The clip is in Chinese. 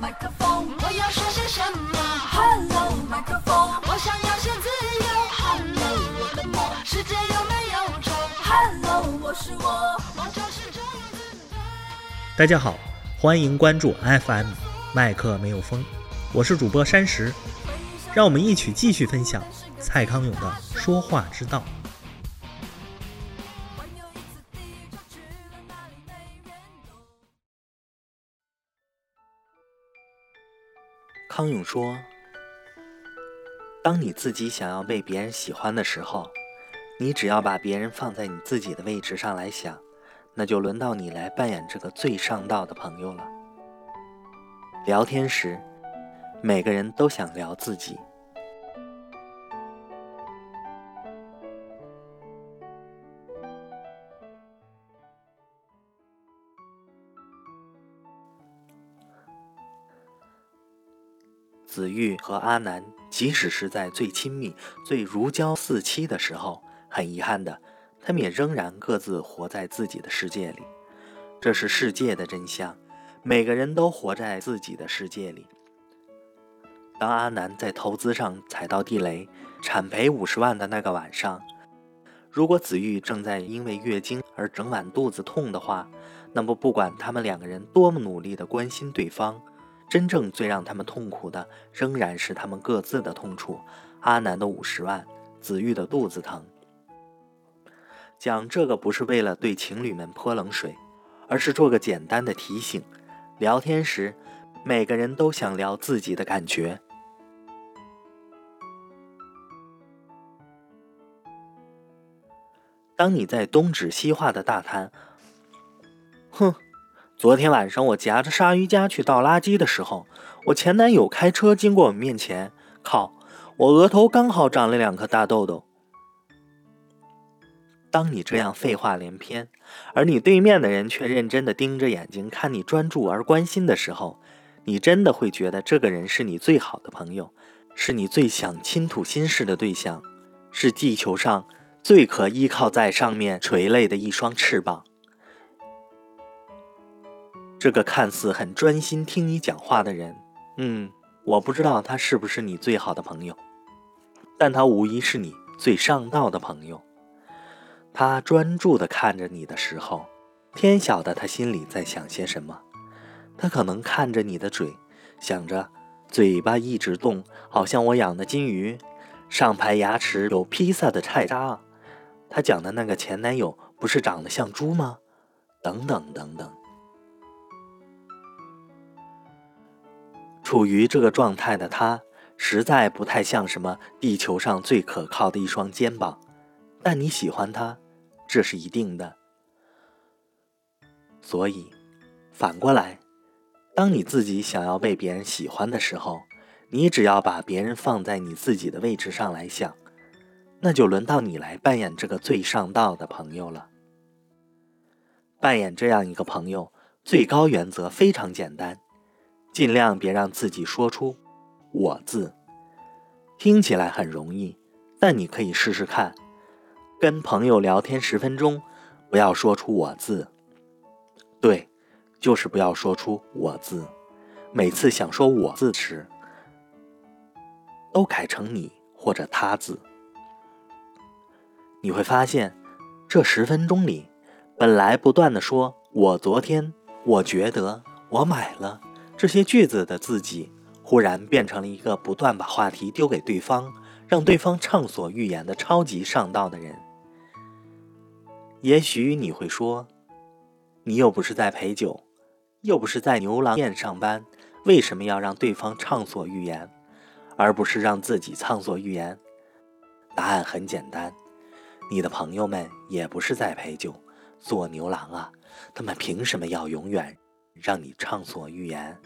麦克风，我要说些什么？Hello，麦克风，我想要些自由。Hello，我的梦，世界有没有虫？Hello，我是我，我就是这样子。大家好，欢迎关注 FM 麦克没有风，我是主播山石，让我们一起继续分享蔡康永的说话之道。康永说：“当你自己想要被别人喜欢的时候，你只要把别人放在你自己的位置上来想，那就轮到你来扮演这个最上道的朋友了。聊天时，每个人都想聊自己。子玉和阿南，即使是在最亲密、最如胶似漆的时候，很遗憾的，他们也仍然各自活在自己的世界里。这是世界的真相，每个人都活在自己的世界里。当阿南在投资上踩到地雷，产赔五十万的那个晚上，如果子玉正在因为月经而整晚肚子痛的话，那么不管他们两个人多么努力的关心对方，真正最让他们痛苦的，仍然是他们各自的痛处。阿南的五十万，子玉的肚子疼。讲这个不是为了对情侣们泼冷水，而是做个简单的提醒：聊天时，每个人都想聊自己的感觉。当你在东指西画的大谈，哼，昨天晚上我夹着鲨鱼夹去倒垃圾的时候，我前男友开车经过我面前，靠，我额头刚好长了两颗大痘痘。当你这样废话连篇，而你对面的人却认真的盯着眼睛看你专注而关心的时候，你真的会觉得这个人是你最好的朋友，是你最想倾吐心事的对象，是地球上最可依靠在上面垂泪的一双翅膀。这个看似很专心听你讲话的人，嗯，我不知道他是不是你最好的朋友，但他无疑是你最上道的朋友。他专注地看着你的时候，天晓得他心里在想些什么。他可能看着你的嘴，想着嘴巴一直动，好像我养的金鱼，上排牙齿有披萨的菜渣。他讲的那个前男友不是长得像猪吗？等等等等。处于这个状态的他，实在不太像什么地球上最可靠的一双肩膀。但你喜欢他，这是一定的。所以，反过来，当你自己想要被别人喜欢的时候，你只要把别人放在你自己的位置上来想，那就轮到你来扮演这个最上道的朋友了。扮演这样一个朋友，最高原则非常简单，尽量别让自己说出“我”字。听起来很容易，但你可以试试看。跟朋友聊天十分钟，不要说出“我”字。对，就是不要说出“我”字。每次想说“我”字时，都改成“你”或者“他”字。你会发现，这十分钟里，本来不断的说“我昨天”“我觉得”“我买了”这些句子的自己，忽然变成了一个不断把话题丢给对方，让对方畅所欲言的超级上道的人。也许你会说，你又不是在陪酒，又不是在牛郎店上班，为什么要让对方畅所欲言，而不是让自己畅所欲言？答案很简单，你的朋友们也不是在陪酒，做牛郎啊，他们凭什么要永远让你畅所欲言？